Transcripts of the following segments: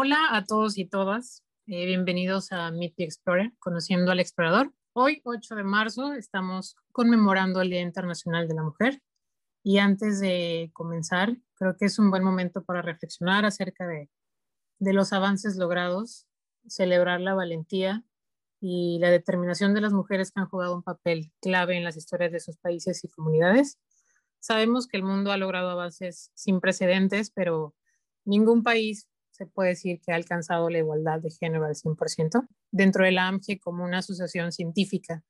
Hola a todos y todas. Eh, bienvenidos a Meet the Explorer, conociendo al explorador. Hoy, 8 de marzo, estamos conmemorando el Día Internacional de la Mujer. Y antes de comenzar, creo que es un buen momento para reflexionar acerca de, de los avances logrados, celebrar la valentía y la determinación de las mujeres que han jugado un papel clave en las historias de sus países y comunidades. Sabemos que el mundo ha logrado avances sin precedentes, pero ningún país se puede decir que ha alcanzado la igualdad de género al 100%. Dentro de la AMGE, como una asociación científica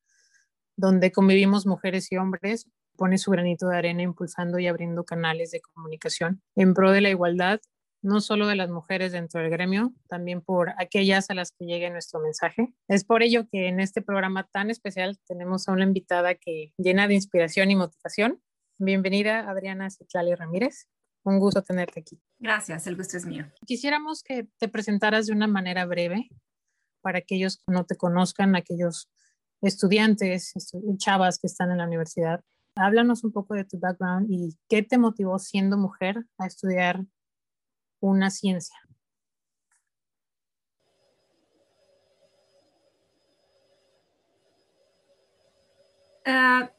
donde convivimos mujeres y hombres, pone su granito de arena impulsando y abriendo canales de comunicación en pro de la igualdad no solo de las mujeres dentro del gremio, también por aquellas a las que llegue nuestro mensaje. Es por ello que en este programa tan especial tenemos a una invitada que llena de inspiración y motivación. Bienvenida, Adriana Citlali Ramírez. Un gusto tenerte aquí. Gracias, el gusto es mío. Quisiéramos que te presentaras de una manera breve para aquellos que no te conozcan, aquellos estudiantes, chavas que están en la universidad. Háblanos un poco de tu background y qué te motivó siendo mujer a estudiar una ciencia. Ah,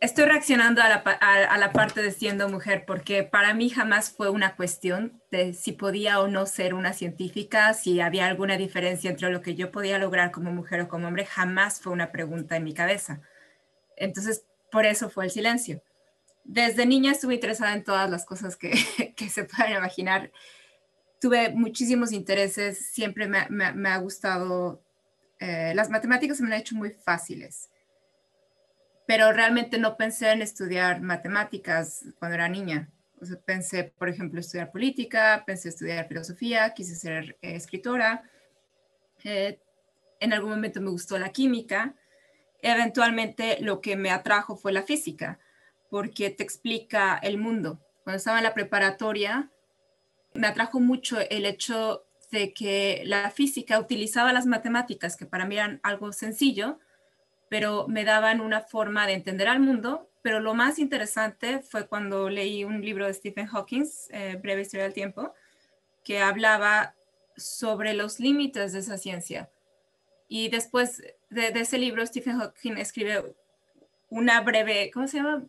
estoy reaccionando a la, a la, parte de siendo mujer porque para mí jamás fue una cuestión de si podía o no ser una científica, si había alguna diferencia entre lo que yo podía lograr como mujer o como hombre, jamás fue una pregunta en mi cabeza. Entonces, por eso fue el silencio desde niña estuve interesada en todas las cosas que, se puedan imaginar. Tuve muchísimos intereses, siempre me, ha gustado, eh, las matemáticas me han hecho muy fáciles, pero realmente no pensé en estudiar matemáticas cuando era niña. pensé, por ejemplo, estudiar política, pensé estudiar filosofía, quise ser eh, escritora. Eh, en algún momento me gustó la química. Eventualmente lo que me atrajo fue la física porque te explica el mundo. Cuando estaba en la preparatoria, me atrajo mucho el hecho de que la física utilizaba las matemáticas, que para mí eran algo sencillo, pero me daban una forma de entender al mundo. Pero lo más interesante fue cuando leí un libro de Stephen Hawking, eh, Breve Historia del Tiempo, que hablaba sobre los límites de esa ciencia. Y después de, ese libro, Stephen Hawking escribe una breve, ¿cómo se llama?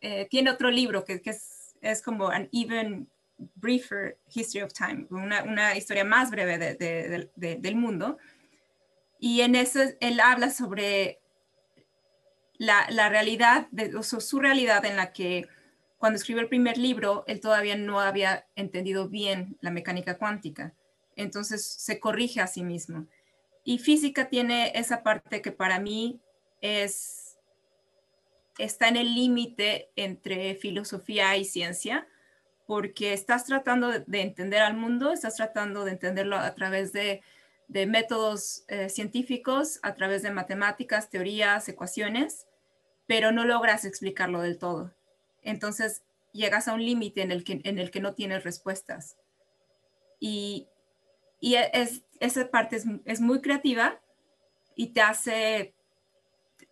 Eh, tiene otro libro que, es, es, como an even briefer history of time, una, una historia más breve de, de, del mundo. Y en eso él habla sobre la, realidad, de, o su realidad en la que cuando escribió el primer libro, él todavía no había entendido bien la mecánica cuántica. Entonces se corrige a sí mismo. Y física tiene esa parte que para mí es está en el límite entre filosofía y ciencia, porque estás tratando de entender al mundo, estás tratando de entenderlo a través de, métodos eh, científicos, a través de matemáticas, teorías, ecuaciones, pero no logras explicarlo del todo. Entonces llegas a un límite en, el que, en el que no tienes respuestas. Y, es, esa parte es, es muy creativa y te hace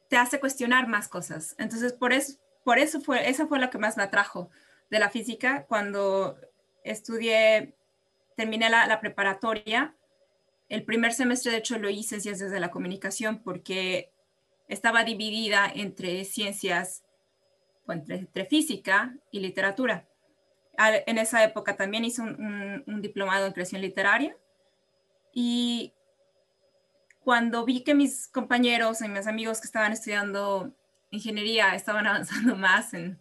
te hace cuestionar más cosas. Entonces, por eso, por eso fue, esa fue lo que más me atrajo de la física cuando estudié, terminé la, preparatoria. El primer semestre, de hecho, lo hice en ciencias de la comunicación porque estaba dividida entre ciencias, entre, física y literatura. En esa época también hice un, un diplomado en creación literaria y cuando vi que mis compañeros y mis amigos que estaban estudiando ingeniería estaban avanzando más en,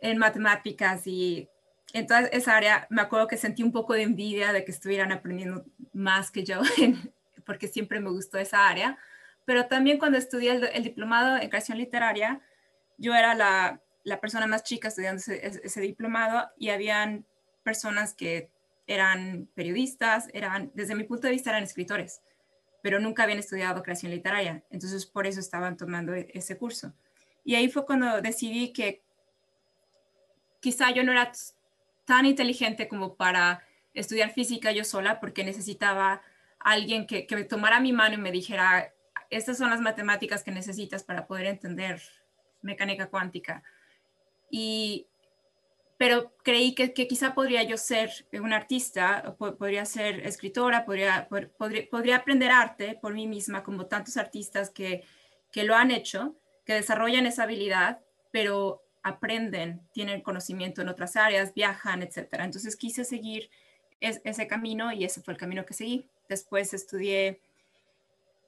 en matemáticas y en toda esa área, me acuerdo que sentí un poco de envidia de que estuvieran aprendiendo más que yo, porque siempre me gustó esa área. Pero también cuando estudié el, diplomado en creación literaria, yo era la, la persona más chica estudiando ese, ese, diplomado y habían personas que eran periodistas, eran, desde mi punto de vista, eran escritores pero nunca habían estudiado creación literaria, entonces por eso estaban tomando e-, ese curso. Y ahí fue cuando decidí que quizá yo no era tan inteligente como para estudiar física yo sola, porque necesitaba alguien que, que me tomara mi mano y me dijera, estas son las matemáticas que necesitas para poder entender mecánica cuántica. Y pero creí que, quizá podría yo ser un artista, podría ser escritora, podría, podría, aprender arte por mí misma, como tantos artistas que, que lo han hecho, que desarrollan esa habilidad, pero aprenden, tienen conocimiento en otras áreas, viajan, etc. Entonces quise seguir ese camino y ese fue el camino que seguí. Después estudié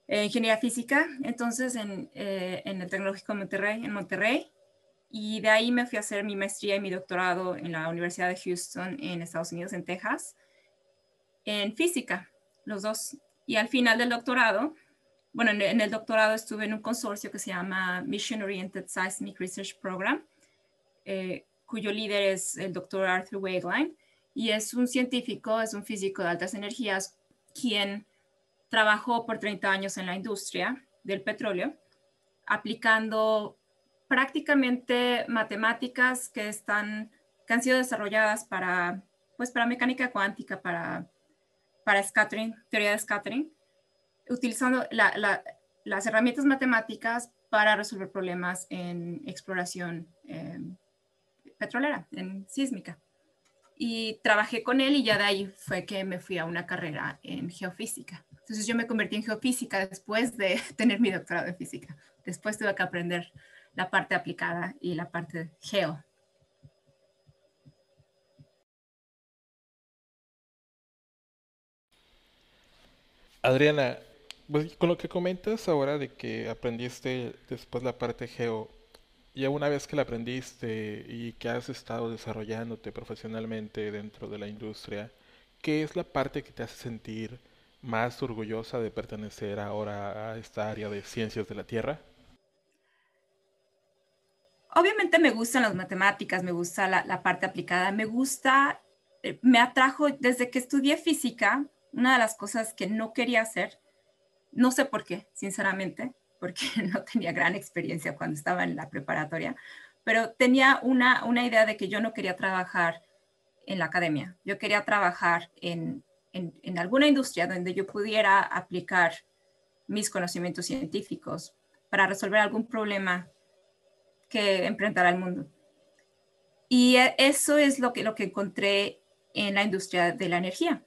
eh, ingeniería física, entonces en, eh, en el Tecnológico de Monterrey, en Monterrey, y de ahí me fui a hacer mi maestría y mi doctorado en la Universidad de Houston, en Estados Unidos, en Texas, en física, los dos. Y al final del doctorado, bueno, en, el doctorado estuve en un consorcio que se llama Mission Oriented Seismic Research Program, eh, cuyo líder es el doctor Arthur Wageline, y es un científico, es un físico de altas energías, quien trabajó por 30 años en la industria del petróleo, aplicando prácticamente matemáticas que están que han sido desarrolladas para pues para mecánica cuántica para para scattering teoría de scattering utilizando las herramientas matemáticas para resolver problemas en exploración em, petrolera en sísmica. Y trabajé con él y ya de ahí fue que me fui a una carrera en geofísica. Entonces yo me convertí en geofísica después de tener mi doctorado de física. Después tuve que aprender la parte aplicada y la parte geo. Adriana, pues, con lo que comentas ahora de que aprendiste después la parte geo, ya una vez que la aprendiste y que has estado desarrollándote profesionalmente dentro de la industria, ¿qué es la parte que te hace sentir más orgullosa de pertenecer ahora a esta área de ciencias de la Tierra? obviamente me gustan las matemáticas, me gusta la, parte aplicada, me gusta, eh, me atrajo desde que estudié física, una de las cosas que no quería hacer, no sé por qué, sinceramente, porque no tenía gran experiencia cuando estaba en la preparatoria, pero tenía una, una idea de que yo no quería trabajar en la academia, yo quería trabajar en, en, en alguna industria donde yo pudiera aplicar mis conocimientos científicos para resolver algún problema que enfrentará el mundo. Y e, eso es lo que, lo que encontré en la industria de la energía,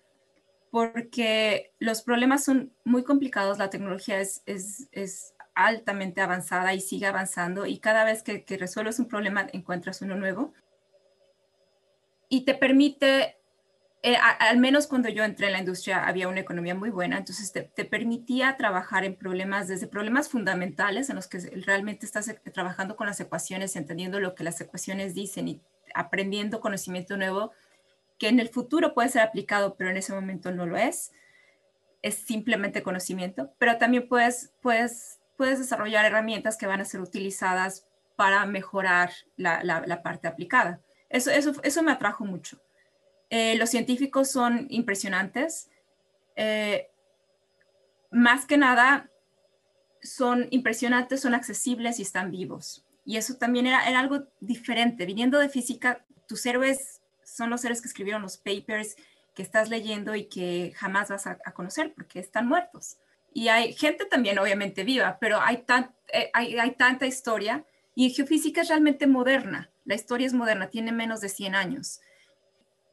porque los problemas son muy complicados, la tecnología es, es, es altamente avanzada y sigue avanzando y cada vez que, que resuelves un problema encuentras uno nuevo y te permite eh, al menos cuando yo entré en la industria había una economía muy buena, entonces te, permitía trabajar en problemas, desde problemas fundamentales en los que realmente estás eh, trabajando con las ecuaciones, entendiendo lo que las ecuaciones dicen y aprendiendo conocimiento nuevo que en el futuro puede ser aplicado, pero en ese momento no lo es. Es simplemente conocimiento, pero también puedes, puedes, puedes desarrollar herramientas que van a ser utilizadas para mejorar la, la parte aplicada. Eso, eso, eso me atrajo mucho. Eh, los científicos son impresionantes. Eh, más que nada, son impresionantes, son accesibles y están vivos. Y eso también era, algo diferente. Viniendo de física, tus héroes son los héroes que escribieron los papers que estás leyendo y que jamás vas a, conocer porque están muertos. Y hay gente también, obviamente, viva, pero hay, eh, hay, hay, tanta historia y geofísica es realmente moderna. La historia es moderna, tiene menos de 100 años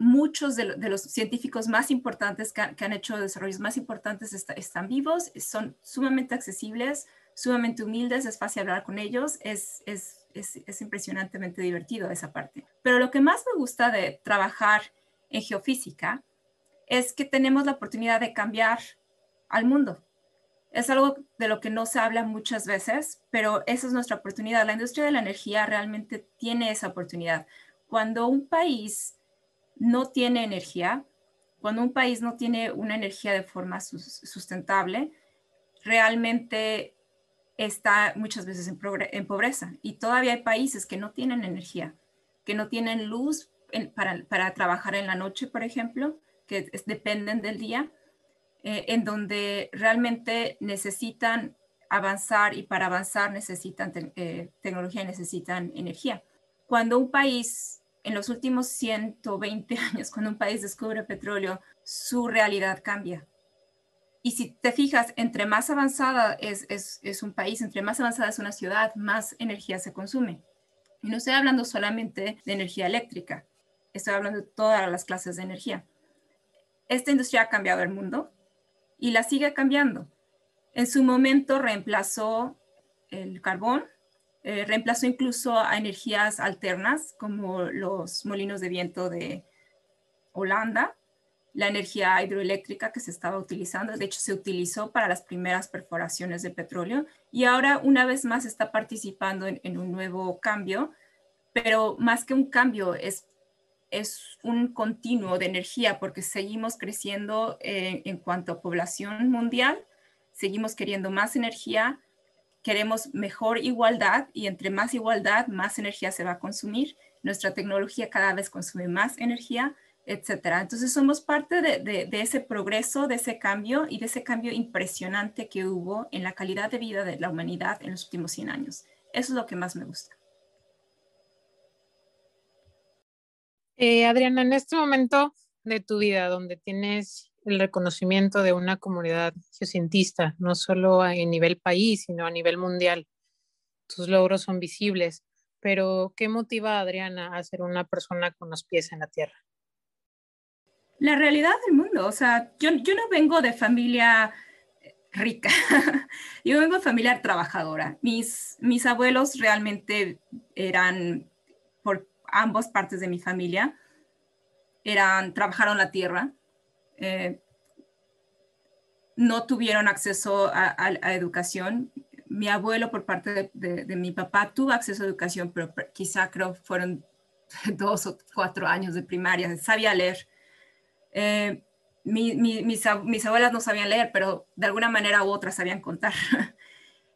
muchos de, los científicos más importantes que, han hecho desarrollos más importantes están vivos, son sumamente accesibles, sumamente humildes, es fácil hablar con ellos, es, es, es, impresionantemente divertido esa parte. Pero lo que más me gusta de trabajar en geofísica es que tenemos la oportunidad de cambiar al mundo. Es algo de lo que no se habla muchas veces, pero esa es nuestra oportunidad. La industria de la energía realmente tiene esa oportunidad. Cuando un país no tiene energía, cuando un país no tiene una energía de forma sustentable, realmente está muchas veces en, pobreza. Y todavía hay países que no tienen energía, que no tienen luz para, trabajar en la noche, por ejemplo, que dependen del día, eh, en donde realmente necesitan avanzar y para avanzar necesitan eh, tecnología, necesitan energía. Cuando un país en los últimos 120 años, cuando un país descubre petróleo, su realidad cambia. Y si te fijas, entre más avanzada es, es, un país, entre más avanzada es una ciudad, más energía se consume. Y no estoy hablando solamente de energía eléctrica. estoy hablando de todas las clases de energía. Esta industria ha cambiado el mundo y la sigue cambiando. En su momento reemplazó el carbón, eh, reemplazó incluso a energías alternas como los molinos de viento de Holanda, la energía hidroeléctrica que se estaba utilizando, de hecho se utilizó para las primeras perforaciones de petróleo y ahora una vez más está participando en, un nuevo cambio, pero más que un cambio es, es un continuo de energía porque seguimos creciendo eh, en cuanto a población mundial, seguimos queriendo más energía, queremos mejor igualdad y entre más igualdad, más energía se va a consumir. Nuestra tecnología cada vez consume más energía, etcétera. Entonces somos parte de, ese progreso, de ese cambio y de ese cambio impresionante que hubo en la calidad de vida de la humanidad en los últimos 100 años. Eso es lo que más me gusta. Eh, Adriana, en este momento de tu vida, donde tienes el reconocimiento de una comunidad geocientista, no solo a nivel país, sino a nivel mundial. Tus logros son visibles, pero ¿qué motiva a Adriana a ser una persona con los pies en la tierra? La realidad del mundo, o sea, yo, yo no vengo de familia rica, yo vengo de familia trabajadora. Mis, mis abuelos realmente eran, por ambas partes de mi familia, eran, trabajaron la tierra, eh, no tuvieron acceso a, educación. Mi abuelo, por parte de, mi papá, tuvo acceso a educación, pero quizá creo fueron dos o cuatro años de primaria, sabía leer. Eh, mis, mis, abuelas no sabían leer, pero de alguna manera u otra sabían contar.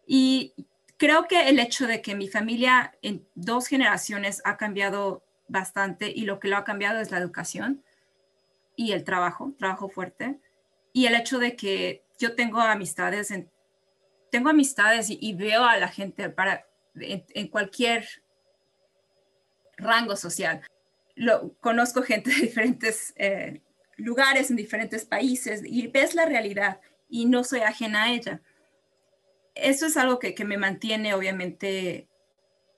y creo que el hecho de que mi familia en dos generaciones ha cambiado bastante y lo que lo ha cambiado es la educación y el trabajo, trabajo fuerte, y el hecho de que yo tengo amistades, en, tengo amistades y, veo a la gente para, en, cualquier rango social. Lo, conozco gente de diferentes eh, lugares, en diferentes países, y ves la realidad y no soy ajena a ella. Eso es algo que, que me mantiene, obviamente,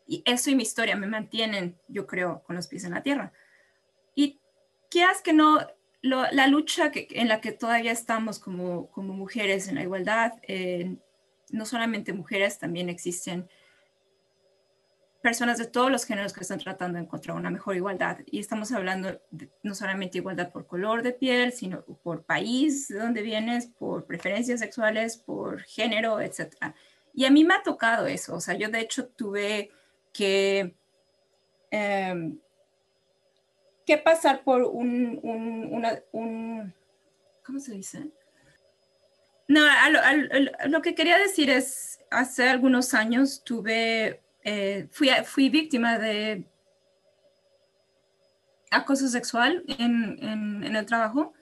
y eso y mi historia me mantienen, yo creo, con los pies en la tierra. Y quieras que no, la lucha que, en la que todavía estamos como, como mujeres en la igualdad, no solamente mujeres, también existen personas de todos los géneros que están tratando de encontrar una mejor igualdad. Y estamos hablando no solamente igualdad por color de piel, sino por país de donde vienes, por preferencias sexuales, por género, etc. Y a mí me ha tocado eso. O sea, yo de hecho tuve que... Em, que pasar por un, un, ¿cómo se dice? No, lo que quería decir es, hace algunos años tuve, eh, fui, fui víctima de acoso sexual en, en, en, el trabajo.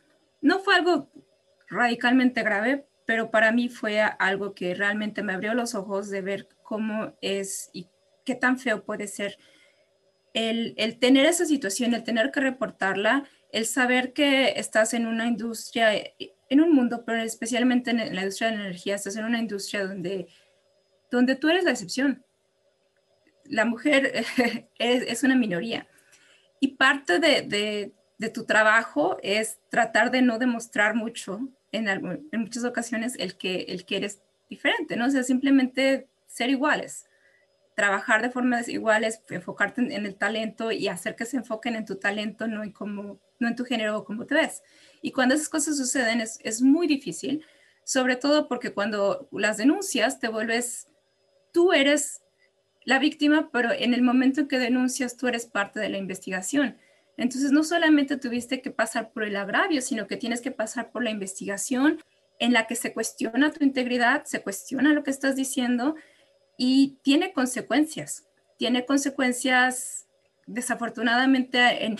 No fue algo radicalmente grave, pero para mí fue algo que realmente me abrió los ojos de ver cómo es y qué tan feo puede ser el, tener esa situación, el tener que reportarla, el saber que estás en una industria, en un mundo, pero especialmente en la industria de la energía, estás en una industria donde, donde tú eres la excepción. La mujer es, una minoría. Y parte de, tu trabajo es tratar de no demostrar mucho, en, en muchas ocasiones, el que, el que eres diferente, ¿no? O sea, simplemente ser iguales trabajar de formas iguales, enfocarte en, el talento y hacer que se enfoquen en tu talento, no en, cómo, no en tu género o cómo te ves. Y cuando esas cosas suceden es, es muy difícil, sobre todo porque cuando las denuncias te vuelves, tú eres la víctima, pero en el momento en que denuncias tú eres parte de la investigación. Entonces no solamente tuviste que pasar por el agravio, sino que tienes que pasar por la investigación en la que se cuestiona tu integridad, se cuestiona lo que estás diciendo y tiene consecuencias. Tiene consecuencias, desafortunadamente, en,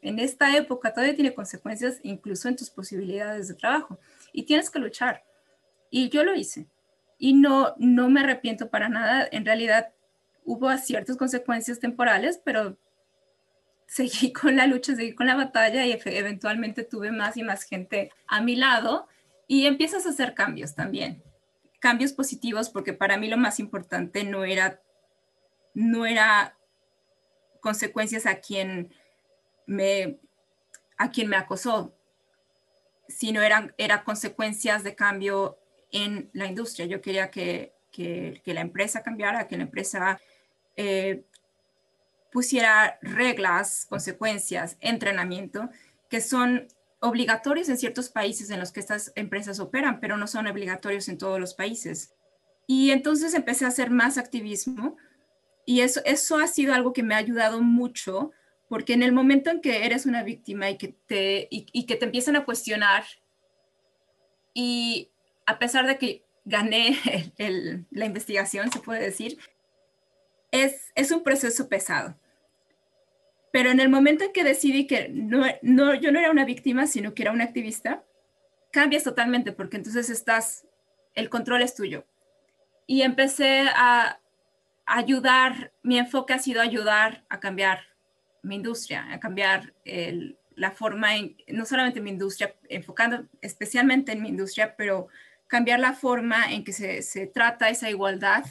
esta época todavía tiene consecuencias incluso en tus posibilidades de trabajo. Y tienes que luchar. Y yo lo hice. Y no, no me arrepiento para nada. En realidad hubo ciertas consecuencias temporales, pero seguí con la lucha, seguí con la batalla y eventualmente tuve más y más gente a mi lado y empiezas a hacer cambios también cambios positivos, porque para mí lo más importante no era, no era consecuencias a quien me, a quien me acosó, sino eran era consecuencias de cambio en la industria. Yo quería que, que, la empresa cambiara, que la empresa eh, pusiera reglas, consecuencias, entrenamiento, que son obligatorios en ciertos países en los que estas empresas operan, pero no son obligatorios en todos los países. Y entonces empecé a hacer más activismo y eso, eso ha sido algo que me ha ayudado mucho, porque en el momento en que eres una víctima y que te, y, que te empiezan a cuestionar, y a pesar de que gané la investigación, se puede decir, es, es un proceso pesado. Pero en el momento en que decidí que no, no, yo no era una víctima, sino que era una activista, cambias totalmente porque entonces estás, el control es tuyo. Y empecé a ayudar, mi enfoque ha sido ayudar a cambiar mi industria, a cambiar la forma, en, no solamente mi industria, enfocando especialmente en mi industria, pero cambiar la forma en que se, se trata esa igualdad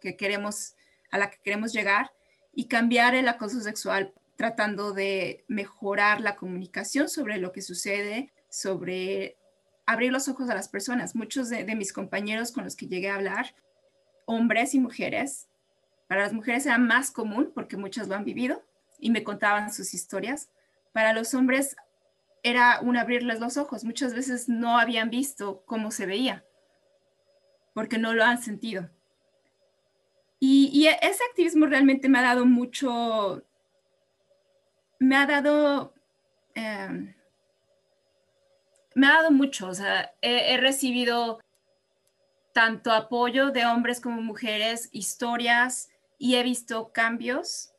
que queremos, a la que queremos llegar y cambiar el acoso sexual tratando de mejorar la comunicación sobre lo que sucede, sobre abrir los ojos a las personas. Muchos de, mis compañeros con los que llegué a hablar, hombres y mujeres, para las mujeres era más común porque muchas lo han vivido y me contaban sus historias. Para los hombres era un abrirles los ojos. Muchas veces no habían visto cómo se veía porque no lo han sentido. Y, y ese activismo realmente me ha dado mucho, me ha dado, em, me ha dado mucho, o sea, he, recibido tanto apoyo de hombres como mujeres, historias, y he visto cambios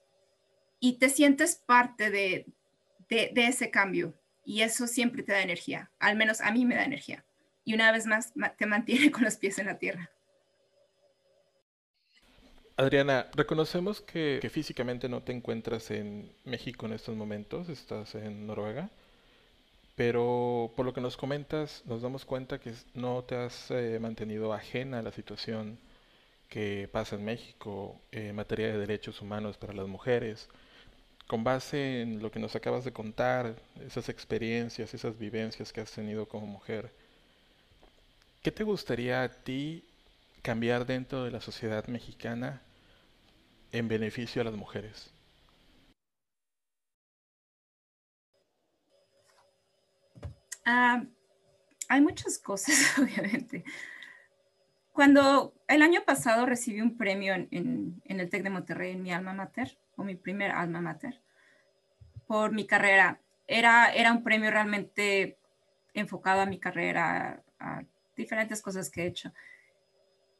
y te sientes parte de, de, ese cambio y eso siempre te da energía, al menos a mí me da energía y una vez más te mantiene con los pies en la tierra. Adriana, reconocemos que, físicamente no te encuentras en México en estos momentos, estás en Noruega, pero por lo que nos comentas nos damos cuenta que no te has eh, mantenido ajena a la situación que pasa en México en materia de derechos humanos para las mujeres. Con base en lo que nos acabas de contar, esas experiencias, esas vivencias que has tenido como mujer, ¿qué te gustaría a ti cambiar dentro de la sociedad mexicana en beneficio a las mujeres? Ah, hay muchas cosas, obviamente. Cuando el año pasado recibí un premio en, el TEC de Monterrey, en mi alma mater, o mi primer alma mater, por mi carrera, era, era un premio realmente enfocado a mi carrera, a diferentes cosas que he hecho.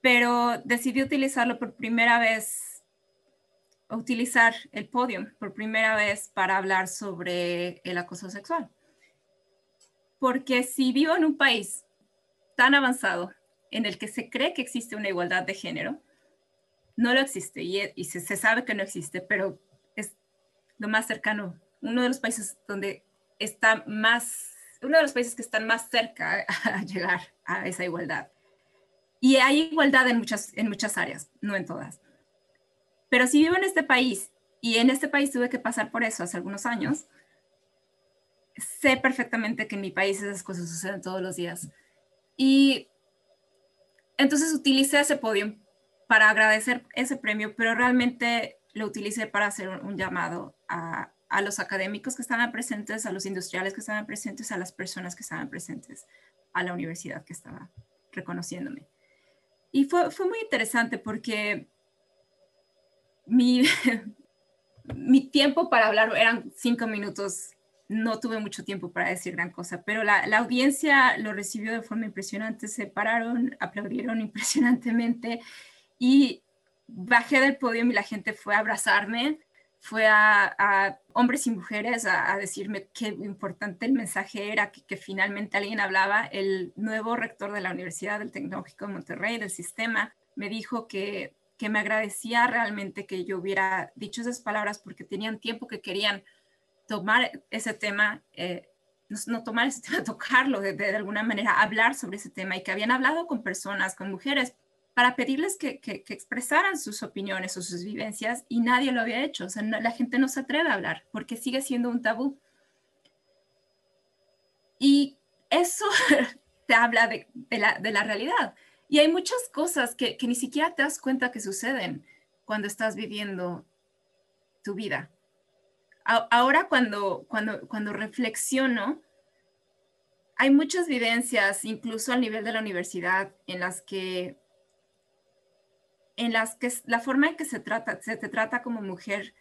Pero decidí utilizarlo por primera vez, utilizar el podio por primera vez para hablar sobre el acoso sexual. Porque si vivo en un país tan avanzado en el que se cree que existe una igualdad de género, no lo existe y, se, se, sabe que no existe, pero es lo más cercano, uno de los países donde está más uno de los países que están más cerca a llegar a esa igualdad. Y hay igualdad en muchas, en muchas áreas, no en todas. Pero si vivo en este país y en este país tuve que pasar por eso hace algunos años, sé perfectamente que en mi país esas cosas suceden todos los días. Y entonces utilicé ese podio para agradecer ese premio, pero realmente lo utilicé para hacer un llamado a, a los académicos que estaban presentes, a los industriales que estaban presentes, a las personas que estaban presentes, a la universidad que estaba reconociéndome. Y fue, fue muy interesante porque mi, mi tiempo para hablar eran cinco minutos. No tuve mucho tiempo para decir gran cosa, pero la, la audiencia lo recibió de forma impresionante. Se pararon, aplaudieron impresionantemente y bajé del podio y la gente fue a abrazarme fue a, hombres y mujeres a, decirme qué importante el mensaje era, que, finalmente alguien hablaba. El nuevo rector de la Universidad del Tecnológico de Monterrey, del sistema, me dijo que, que me agradecía realmente que yo hubiera dicho esas palabras porque tenían tiempo que querían tomar ese tema, eh, no, tomar ese tema, tocarlo de, de, alguna manera, hablar sobre ese tema y que habían hablado con personas, con mujeres, para pedirles que, expresaran sus opiniones o sus vivencias y nadie lo había hecho. La gente no se atreve a hablar porque sigue siendo un tabú. Y eso te habla de, la, realidad. Y hay muchas cosas que, ni siquiera te das cuenta que suceden cuando estás viviendo tu vida. ahora cuando, cuando, cuando reflexiono, hay muchas evidencias, incluso al nivel de la universidad, en las que, en las que la forma en que se, trata, te trata como mujer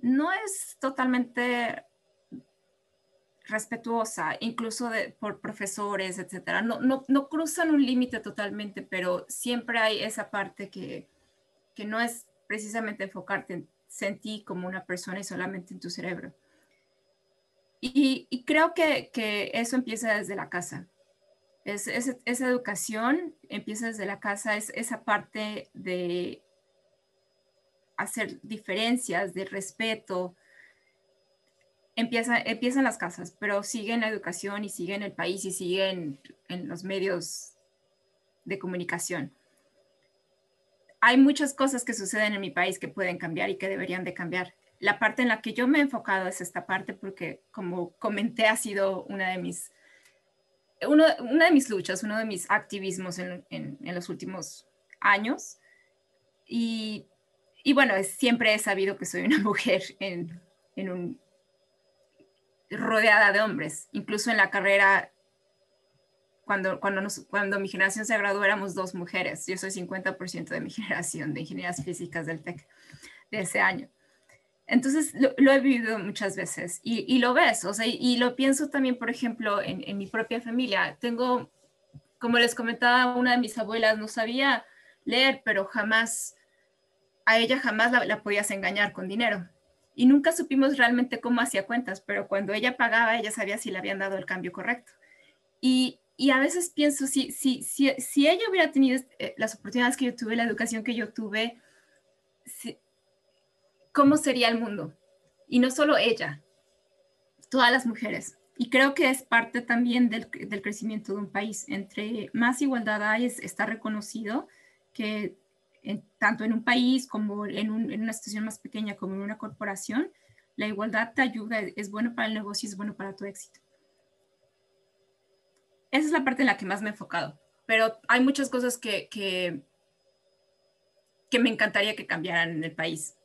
no es totalmente respetuosa, incluso por profesores, etcétera. No, no, no cruzan un límite totalmente, pero siempre hay esa parte que, que no es precisamente enfocarte en, ti como una persona y solamente en tu cerebro. Y, creo que, que, eso empieza desde la casa. Es, esa educación empieza desde la casa, es esa parte de hacer diferencias, de respeto, empieza, empieza en las casas, pero sigue en la educación y sigue en el país y sigue en, en los medios de comunicación. Hay muchas cosas que suceden en mi país que pueden cambiar y que deberían de cambiar. La parte en la que yo me he enfocado es esta parte porque, como comenté, ha sido una de mis, uno, una de mis luchas, uno de mis activismos en, en, en los últimos años. Y, y bueno, siempre he sabido que soy una mujer en, en un rodeada de hombres. Incluso en la carrera, cuando, cuando, cuando mi generación se graduó, éramos dos mujeres. Yo soy 50% de mi generación de ingenierías físicas del TEC de ese año. Entonces, lo, he vivido muchas veces y, lo ves, o sea, y, lo pienso también, por ejemplo, en, mi propia familia. Tengo, como les comentaba, una de mis abuelas no sabía leer, pero jamás, a ella jamás la podías engañar con dinero y nunca supimos realmente cómo hacía cuentas, pero cuando ella pagaba, ella sabía si le habían dado el cambio correcto. Y, y a veces pienso, si, si, si, si ella hubiera tenido eh, las oportunidades que yo tuve, la educación que yo tuve, ¿cómo sería el mundo? Y no solo ella, todas las mujeres. Y creo que es parte también del, del crecimiento de un país. Entre más igualdad hay, está reconocido que tanto en un país como en, una situación más pequeña como en una corporación, la igualdad te ayuda, es bueno para el negocio es bueno para tu éxito. Esa es la parte en la que más me he enfocado, pero hay muchas cosas que, que, me encantaría que cambiaran en el país,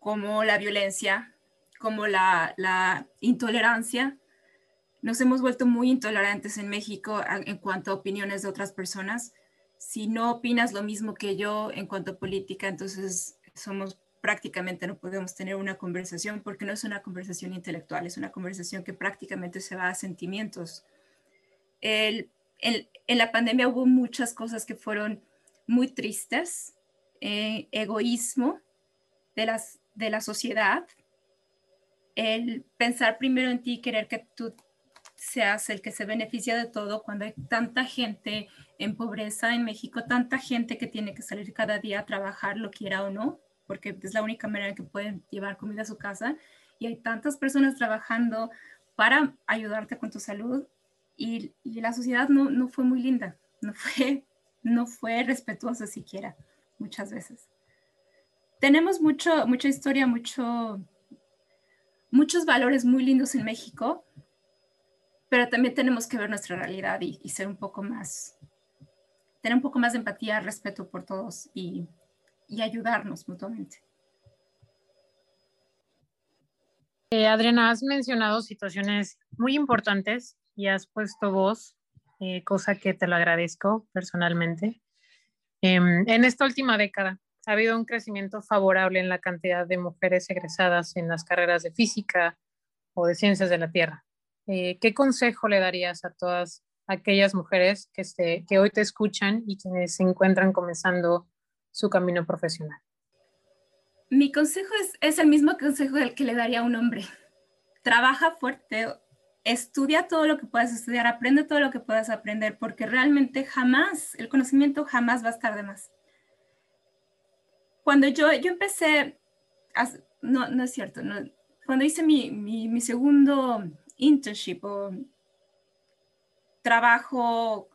como la violencia, como la, la intolerancia. Nos hemos vuelto muy intolerantes en México en cuanto a opiniones de otras personas si no opinas lo mismo que yo en cuanto a política, entonces somos prácticamente no podemos tener una conversación porque no es una conversación intelectual, es una conversación que prácticamente se va a sentimientos. en la pandemia hubo muchas cosas que fueron muy tristes, eh, egoísmo de, las, de la sociedad, el pensar primero en ti, querer que tú seas el que se beneficia de todo cuando hay tanta gente en pobreza en México, tanta gente que tiene que salir cada día a trabajar, lo quiera o no, porque es la única manera que pueden llevar comida a su casa, y hay tantas personas trabajando para ayudarte con tu salud, y, la sociedad no, no, fue muy linda, no fue, no fue respetuosa siquiera, muchas veces. Tenemos mucho, mucha historia, mucho, muchos valores muy lindos en México, pero también tenemos que ver nuestra realidad y, ser un poco más, tener un poco más de empatía, respeto por todos y, y ayudarnos mutuamente. Eh, Adriana, has mencionado situaciones muy importantes y has puesto voz, eh, cosa que te lo agradezco personalmente. Em, en esta última década ha habido un crecimiento favorable en la cantidad de mujeres egresadas en las carreras de física o de ciencias de la Tierra. Eh, ¿qué consejo le darías a todas aquellas mujeres que, que hoy te escuchan y quienes se encuentran comenzando su camino profesional? Mi consejo es, es el mismo consejo que le daría a un hombre. Trabaja fuerte, estudia todo lo que puedas estudiar, aprende todo lo que puedas aprender, porque realmente jamás, el conocimiento jamás va a estar de más. Cuando yo, yo empecé, no, no es cierto, no, cuando hice mi, mi, mi segundo internship o trabajo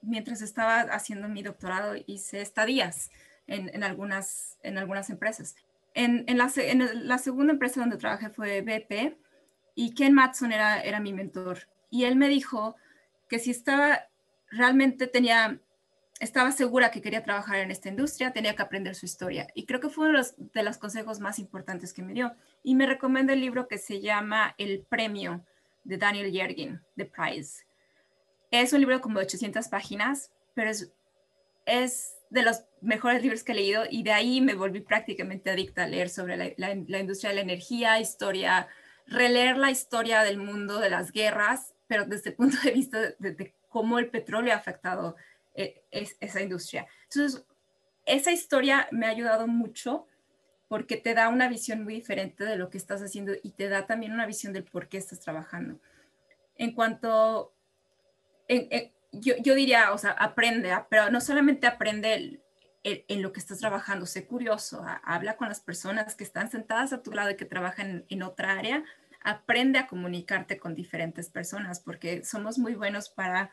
mientras estaba haciendo mi doctorado, hice estadías en, en algunas, en algunas empresas. En, en, la, en, la, segunda empresa donde trabajé fue BP Y Ken Matson era, era mi mentor. Y él me dijo que si estaba, realmente tenía, estaba segura que quería trabajar en esta industria, tenía que aprender su historia. Y creo que fue uno de los, de consejos más importantes que me dio. Y me recomienda el libro que se llama El Premio de Daniel Yergin, The Prize. Es un libro como de 800 páginas, pero es, de los mejores libros que he leído y de ahí me volví prácticamente adicta a leer sobre la, la, industria de la energía, historia, releer la historia del mundo de las guerras, pero desde el punto de vista de, cómo el petróleo ha afectado eh, esa industria. Entonces, esa historia me ha ayudado mucho porque te da una visión muy diferente de lo que estás haciendo y te da también una visión del por qué estás trabajando. En cuanto, yo, diría, o sea, aprende, ah, pero no solamente aprende en lo que estás trabajando, sé curioso, habla con las personas que están sentadas a tu lado y que trabajan en otra área, aprende a comunicarte con diferentes personas, porque somos muy buenos para,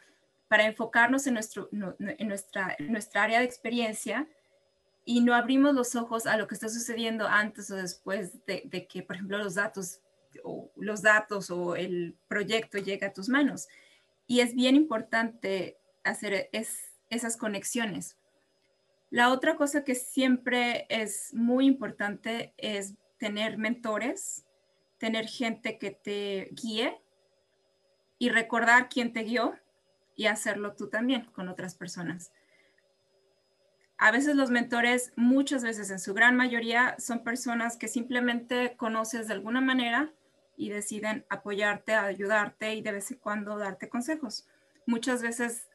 para enfocarnos en, nuestro, en nuestra, nuestra área de experiencia y no abrimos los ojos a lo que está sucediendo antes o después de, que, por ejemplo, los datos o los datos o el proyecto llegue a tus manos. Y es bien importante hacer es, esas conexiones. La otra cosa que siempre es muy importante es tener mentores, tener gente que te guíe y recordar quién te guió y hacerlo tú también con otras personas a veces los mentores, muchas veces en su gran mayoría, son personas que simplemente conoces de alguna manera y deciden apoyarte, ayudarte y de vez en cuando darte consejos. Muchas veces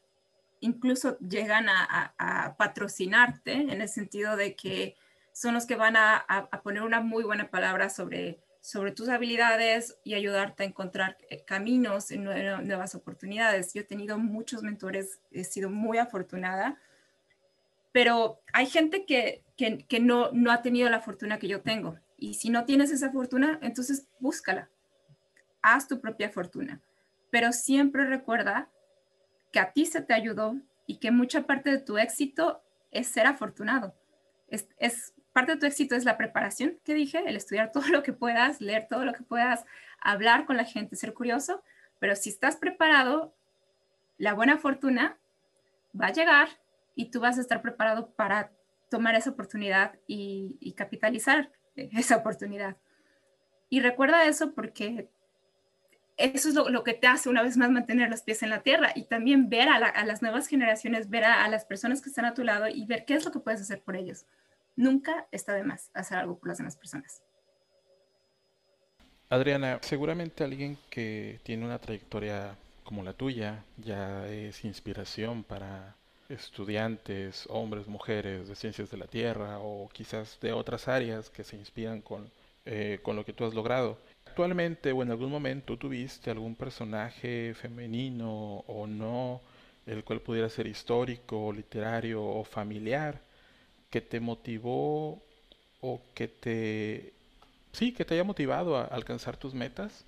incluso llegan a, patrocinarte en el sentido de que son los que van a, poner una muy buena palabra sobre, sobre tus habilidades y ayudarte a encontrar eh, caminos en nuevas oportunidades. Yo he tenido muchos mentores, he sido muy afortunada pero hay gente que, que, no, no ha tenido la fortuna que yo tengo. Y si no tienes esa fortuna, entonces búscala. Haz tu propia fortuna. Pero siempre recuerda que a ti se te ayudó y que mucha parte de tu éxito es ser afortunado. Es, es, parte de tu éxito es la preparación que dije, el estudiar todo lo que puedas, leer todo lo que puedas, hablar con la gente, ser curioso. Pero si estás preparado, la buena fortuna va a llegar y tú vas a estar preparado para tomar esa oportunidad y, capitalizar esa oportunidad. Y recuerda eso porque eso es lo, que te hace una vez más mantener los pies en la tierra y también ver a, las nuevas generaciones, ver a, las personas que están a tu lado y ver qué es lo que puedes hacer por ellos. Nunca está de más hacer algo por las demás personas. Adriana, seguramente alguien que tiene una trayectoria como la tuya ya es inspiración para estudiantes, hombres, mujeres de ciencias de la Tierra o quizás de otras áreas que se inspiran con, eh, con lo que tú has logrado. Actualmente o en algún momento tuviste algún personaje femenino o no, el cual pudiera ser histórico, literario o familiar, que te motivó o que te... Sí, que te haya motivado a alcanzar tus metas.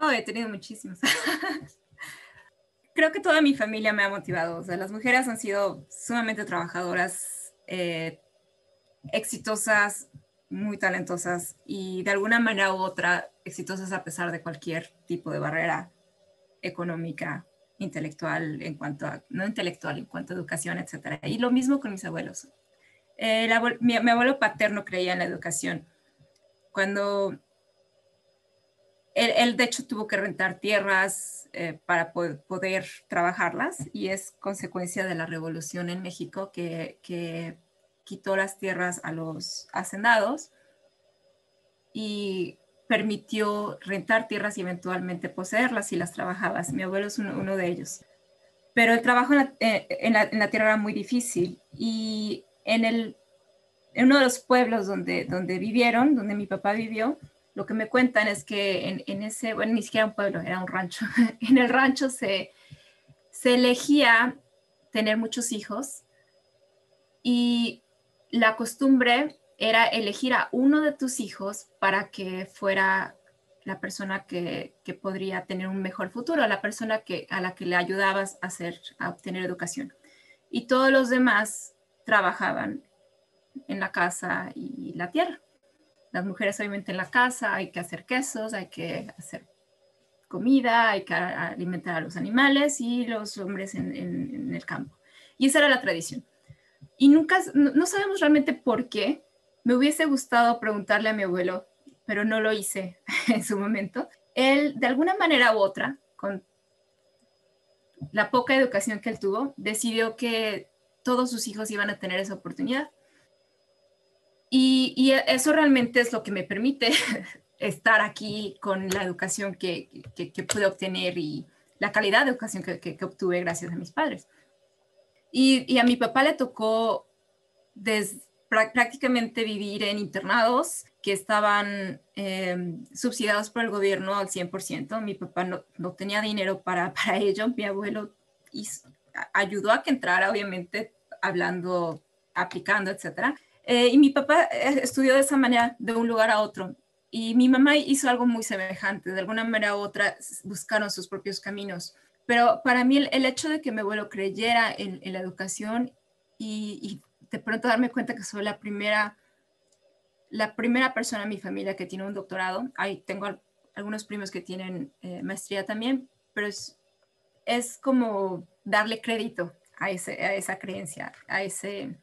Oh, he tenido muchísimos. creo que toda mi familia me ha motivado. O sea, las mujeres han sido sumamente trabajadoras, eh, exitosas, muy talentosas y de alguna manera u otra exitosas a pesar de cualquier tipo de barrera económica, intelectual, en cuanto a, no intelectual, en cuanto a educación, etc. Y lo mismo con mis abuelos. Eh, mi, abuelo paterno creía en la educación. Cuando él, de hecho tuvo que rentar tierras eh, para poder, trabajarlas y es consecuencia de la revolución en México que, quitó las tierras a los hacendados y permitió rentar tierras y eventualmente poseerlas y las trabajabas. Mi abuelo es uno, de ellos. Pero el trabajo eh, en la, tierra era muy difícil y en, el, en uno de los pueblos donde, donde vivieron, donde mi papá vivió, lo que me cuentan es que en, ese, bueno, ni siquiera un pueblo, era un rancho, en el rancho se, se elegía tener muchos hijos y la costumbre era elegir a uno de tus hijos para que fuera la persona que, podría tener un mejor futuro, la persona que, a la que le ayudabas a, hacer, a obtener educación. Y todos los demás trabajaban en la casa y la tierra. Las mujeres obviamente en la casa hay que hacer quesos, hay que hacer comida, hay que alimentar a los animales y los hombres en, el campo. Y esa era la tradición. Y nunca, no, sabemos realmente por qué. Me hubiese gustado preguntarle a mi abuelo, pero no lo hice en su momento. Él, de alguna manera u otra, con la poca educación que él tuvo, decidió que todos sus hijos iban a tener esa oportunidad. Y, eso realmente es lo que me permite estar aquí con la educación que, que, pude obtener y la calidad de educación que, que obtuve gracias a mis padres. Y, y, a mi papá le tocó prácticamente vivir en internados que estaban em, subsidiados por el gobierno al 100%. Mi papá no, no tenía dinero para, para, ello. Mi abuelo ayudó a que entrara, obviamente, hablando, aplicando, etc. Eh, y mi papá eh, estudió de esa manera, de un lugar a otro. Y mi mamá hizo algo muy semejante, de alguna manera u otra buscaron sus propios caminos. Pero para mí el, hecho de que mi abuelo creyera en, la educación y, de pronto darme cuenta que soy la primera, la primera persona en mi familia que tiene un doctorado, ahí tengo algunos primos que tienen eh, maestría también, pero es, es como darle crédito a, ese, a esa creencia, a ese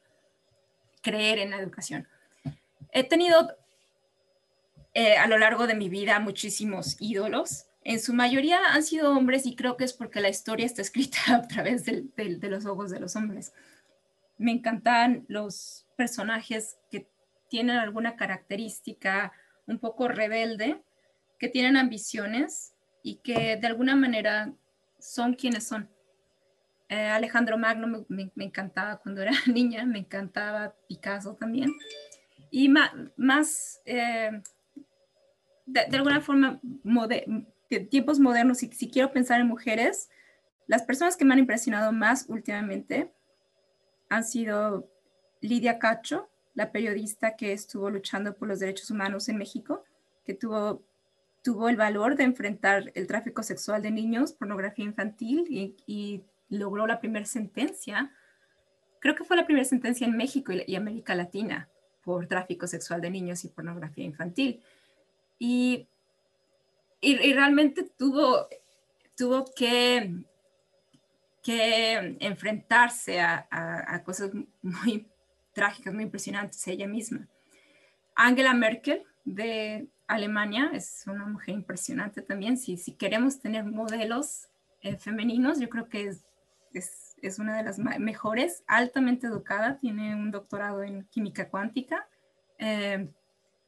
creer en la educación. He tenido eh, a lo largo de mi vida muchísimos ídolos. En su mayoría han sido hombres y creo que es porque la historia está escrita a través de, los ojos de los hombres. Me encantan los personajes que tienen alguna característica un poco rebelde, que tienen ambiciones y que de alguna manera son quienes son. Eh, Alejandro Magno me, encantaba cuando era niña, me encantaba Picasso también. Y más, eh, de, alguna forma, tiempos modernos, si, si quiero pensar en mujeres, las personas que me han impresionado más últimamente han sido Lidia Cacho, la periodista que estuvo luchando por los derechos humanos en México, que tuvo, tuvo el valor de enfrentar el tráfico sexual de niños, pornografía infantil y, logró la primera sentencia. Creo que fue la primera sentencia en México y América Latina por tráfico sexual de niños y pornografía infantil. Y, y, realmente tuvo, tuvo que, que enfrentarse a, cosas muy trágicas, muy impresionantes ella misma. Angela Merkel de Alemania es una mujer impresionante también. Si, queremos tener modelos eh, femeninos, yo creo que es, es, es, una de las mejores, altamente educada, tiene un doctorado en química cuántica. Eh,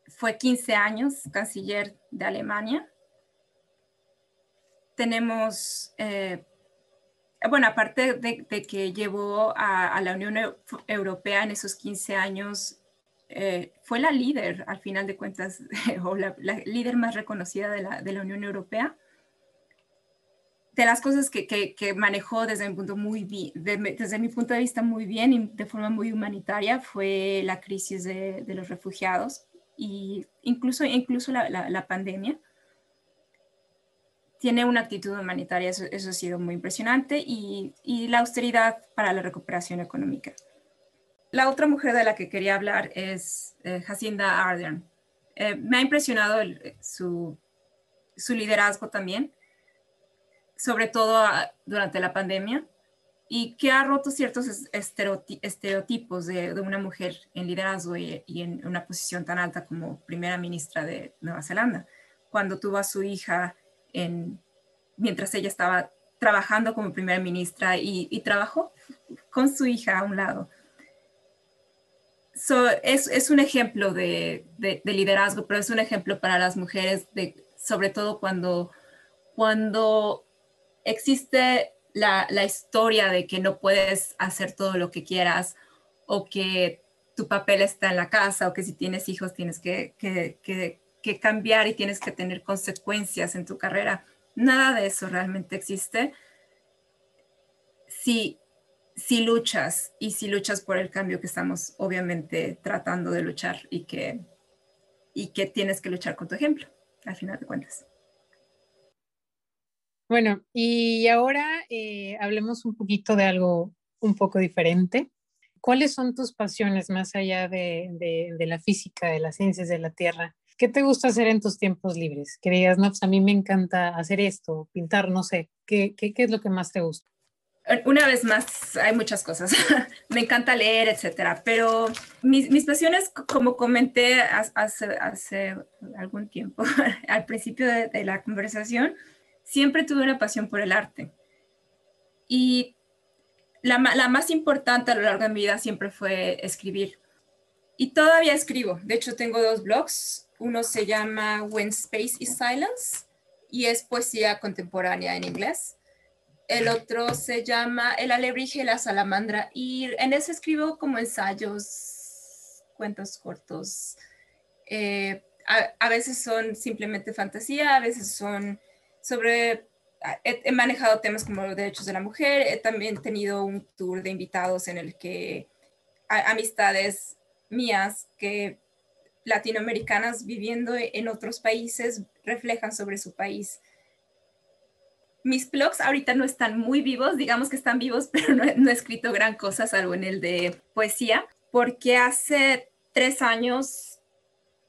fue 15 años canciller de Alemania. Tenemos, eh, bueno, aparte de, que llevó a, la Unión Europea en esos 15 años, eh, fue la líder, al final de cuentas, o la, líder más reconocida de la, de la, Unión Europea. De las cosas que, que, manejó desde mi, punto muy desde mi punto de vista muy bien y de forma muy humanitaria fue la crisis de, de los refugiados y incluso, incluso la, la, pandemia, tiene una actitud humanitaria, eso, eso ha sido muy impresionante, y, y, la austeridad para la recuperación económica. La otra mujer de la que quería hablar es eh, Jacinda Ardern. Eh, me ha impresionado su, su, liderazgo también, sobre todo ah, durante la pandemia y que ha roto ciertos estereotipos de, una mujer en liderazgo y, en una posición tan alta como primera ministra de Nueva Zelanda, cuando tuvo a su hija en, mientras ella estaba trabajando como primera ministra y, trabajó con su hija a un lado. es, es, un ejemplo de, de, liderazgo, pero es un ejemplo para las mujeres, de, sobre todo cuando, cuando existe la, historia de que no puedes hacer todo lo que quieras o que tu papel está en la casa o que si tienes hijos tienes que, cambiar y tienes que tener consecuencias en tu carrera. Nada de eso realmente existe. Si, si luchas y si luchas por el cambio que estamos obviamente tratando de luchar y que, y que tienes que luchar con tu ejemplo, al final de cuentas. Bueno, y ahora eh, hablemos un poquito de algo un poco diferente. ¿cuáles son tus pasiones más allá de, de, la física, de las ciencias de la Tierra? ¿Qué te gusta hacer en tus tiempos libres? Que digas, no, pues a mí me encanta hacer esto, pintar, no sé, ¿qué, qué, qué es lo que más te gusta? Una vez más, hay muchas cosas. me encanta leer, etcétera, pero mis, mis pasiones, como comenté hace, hace algún tiempo, al principio de, de la conversación, siempre tuve una pasión por el arte. Y la, la, más importante a lo largo de mi vida siempre fue escribir. Y todavía escribo. De hecho, tengo dos blogs. Uno se llama When Space is Silence y es poesía contemporánea en inglés. El otro se llama El alebrije y la salamandra y en ese escribo como ensayos, cuentos cortos. Eh, a, a, veces son simplemente fantasía, a veces son sobre he, manejado temas como los derechos de la mujer, he también tenido un tour de invitados en el que amistades mías que latinoamericanas viviendo en otros países reflejan sobre su país. Mis blogs ahorita no están muy vivos, digamos que están vivos, pero no, no he escrito gran cosa, salvo en el de poesía, porque hace tres años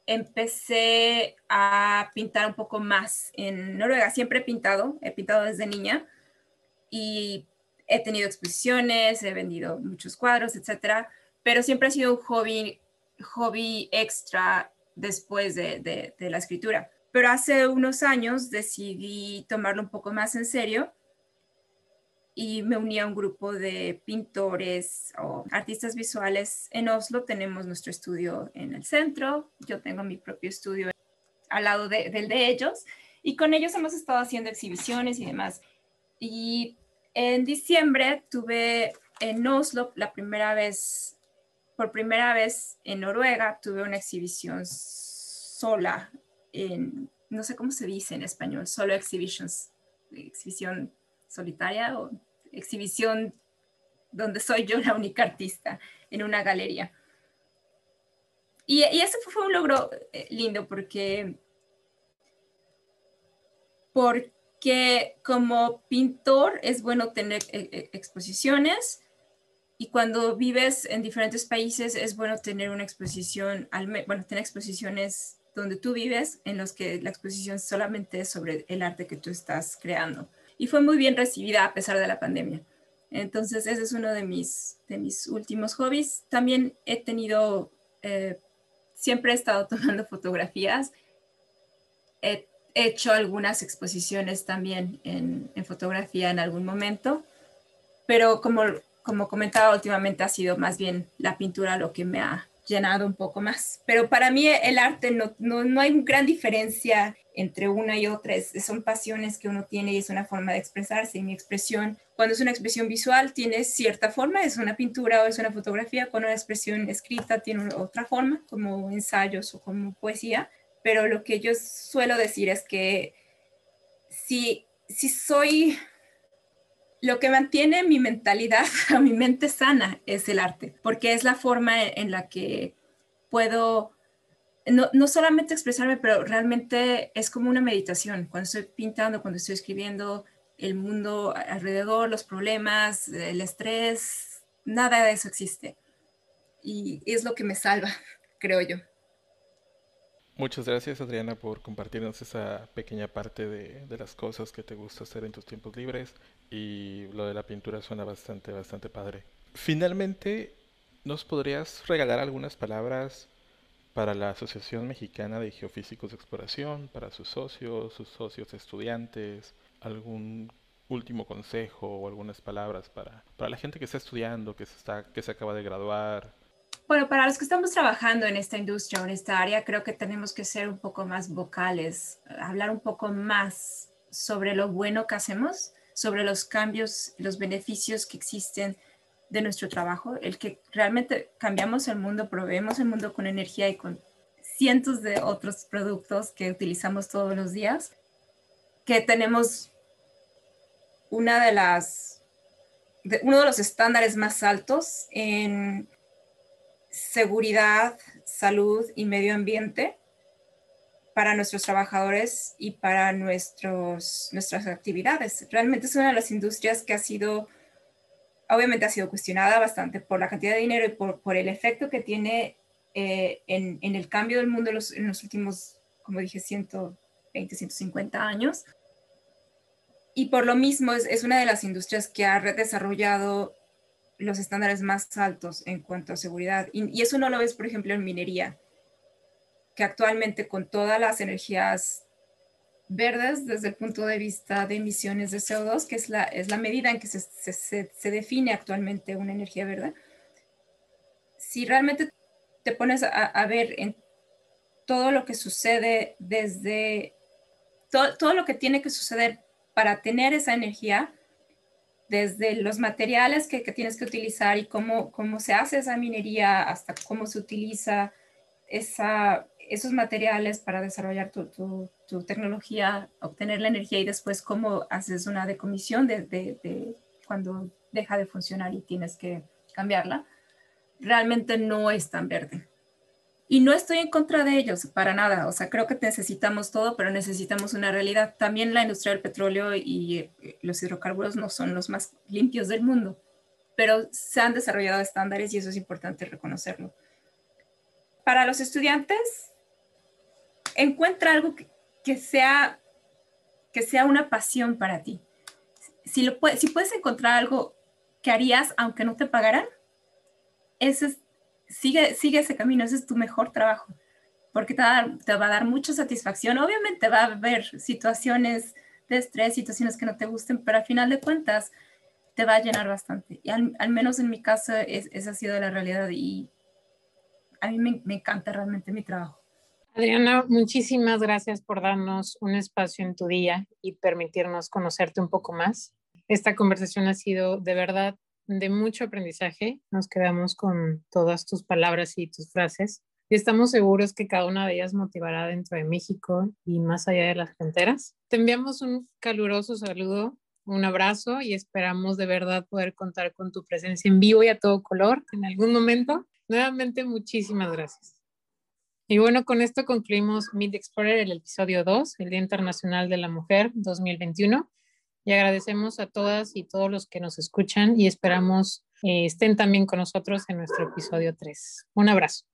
empecé a pintar un poco más en Noruega. Siempre he pintado, he pintado desde niña y he tenido exposiciones, he vendido muchos cuadros, etcétera, pero siempre ha sido un hobby, hobby extra después de, de la escritura. Pero hace unos años decidí tomarlo un poco más en serio y me uní a un grupo de pintores o artistas visuales en Oslo. Tenemos nuestro estudio en el centro, yo tengo mi propio estudio al lado del de ellos y con ellos hemos estado haciendo exhibiciones y demás. Y en diciembre tuve en Oslo la primera vez, por primera vez en Noruega, tuve una exhibición sola no sé cómo se dice en español, solo exhibitions, exhibición solitaria o exhibición donde soy yo la única artista en una galería. Y, y ese fue un logro eh, lindo porque, porque como pintor es bueno tener eh, eh, exposiciones y cuando vives en diferentes países es bueno tener una exposición, bueno, tener exposiciones donde tú vives en los que la exposición solamente es sobre el arte que tú estás creando y fue muy bien recibida a pesar de la pandemia. Entonces, ese es uno de mis, de mis últimos hobbies. También he tenido, eh, siempre he estado tomando fotografías. He hecho algunas exposiciones también en, en fotografía en algún momento, pero como, como comentaba últimamente ha sido más bien la pintura lo que me ha llenado un poco más. Pero para mí el arte no, no, no hay gran diferencia entre una y otra, son pasiones que uno tiene y es una forma de expresarse. Y mi expresión, cuando es una expresión visual, tiene cierta forma, es una pintura o es una fotografía, cuando una expresión escrita tiene otra forma, como ensayos o como poesía. Pero lo que yo suelo decir es que si, si soy lo que mantiene mi mentalidad a mi mente sana es el arte, porque es la forma en la que puedo no, no, solamente expresarme, pero realmente es como una meditación. Cuando estoy pintando, cuando estoy escribiendo, el mundo alrededor, los problemas, el estrés, nada de eso existe. Y es lo que me salva, creo yo. Muchas gracias Adriana por compartirnos esa pequeña parte de, de, las cosas que te gusta hacer en tus tiempos libres y lo de la pintura suena bastante, bastante padre. Finalmente, ¿nos podrías regalar algunas palabras para la Asociación Mexicana de Geofísicos de Exploración, para sus socios, sus socios estudiantes, algún último consejo o algunas palabras para, para la gente que está estudiando, que está, que se acaba de graduar. Bueno, para los que estamos trabajando en esta industria en esta área, creo que tenemos que ser un poco más vocales, hablar un poco más sobre lo bueno que hacemos, sobre los cambios, los beneficios que existen de nuestro trabajo, el que realmente cambiamos el mundo, proveemos el mundo con energía y con cientos de otros productos que utilizamos todos los días, que tenemos una de las, uno de los estándares más altos en seguridad, salud y medio ambiente para nuestros trabajadores y para nuestros, nuestras actividades. Realmente es una de las industrias que ha sido obviamente ha sido cuestionada bastante por la cantidad de dinero y por, por el efecto que tiene eh, en, en, el cambio del mundo en los, en los últimos, como dije, 120, 150 años. Y por lo mismo es, es una de las industrias que ha desarrollado los estándares más altos en cuanto a seguridad. Y, eso no lo ves, por ejemplo, en minería, que actualmente con todas las energías verdes desde el punto de vista de emisiones de CO2, que es la, es la medida en que se, se, se define actualmente una energía verde, si realmente te pones a, ver en todo lo que sucede desde, todo, todo lo que tiene que suceder para tener esa energía, desde los materiales que, que, tienes que utilizar y cómo, cómo se hace esa minería, hasta cómo se utiliza esa, esos materiales para desarrollar tu, tu, tecnología, obtener la energía y después cómo haces una decomisión de, de, de, cuando deja de funcionar y tienes que cambiarla, realmente no es tan verde. Y no estoy en contra de ellos, para nada. O sea, creo que necesitamos todo, pero necesitamos una realidad. También la industria del petróleo y eh, los hidrocarburos no son los más limpios del mundo, pero se han desarrollado estándares y eso es importante reconocerlo. Para los estudiantes, encuentra algo que, que, sea, que sea una pasión para ti. Si, lo, si puedes encontrar algo que harías aunque no te pagaran, ese es, sigue, ese camino, ese es tu mejor trabajo, porque te va, a dar, mucha satisfacción. Obviamente va a haber situaciones de estrés, situaciones que no te gusten, pero al final de cuentas te va a llenar bastante. Y al, al menos en mi caso es, esa ha sido la realidad y a mí me, me encanta realmente mi trabajo. Adriana, muchísimas gracias por darnos un espacio en tu día y permitirnos conocerte un poco más. Esta conversación ha sido de verdad de mucho aprendizaje. Nos quedamos con todas tus palabras y tus frases y estamos seguros que cada una de ellas motivará dentro de México y más allá de las fronteras. Te enviamos un caluroso saludo, un abrazo y esperamos de verdad poder contar con tu presencia en vivo y a todo color en algún momento. Nuevamente, muchísimas gracias. Y bueno, con esto concluimos Meet Explorer, el episodio 2, el Día Internacional de la Mujer 2021. Y agradecemos a todas y todos los que nos escuchan y esperamos eh, estén también con nosotros en nuestro episodio 3. Un abrazo.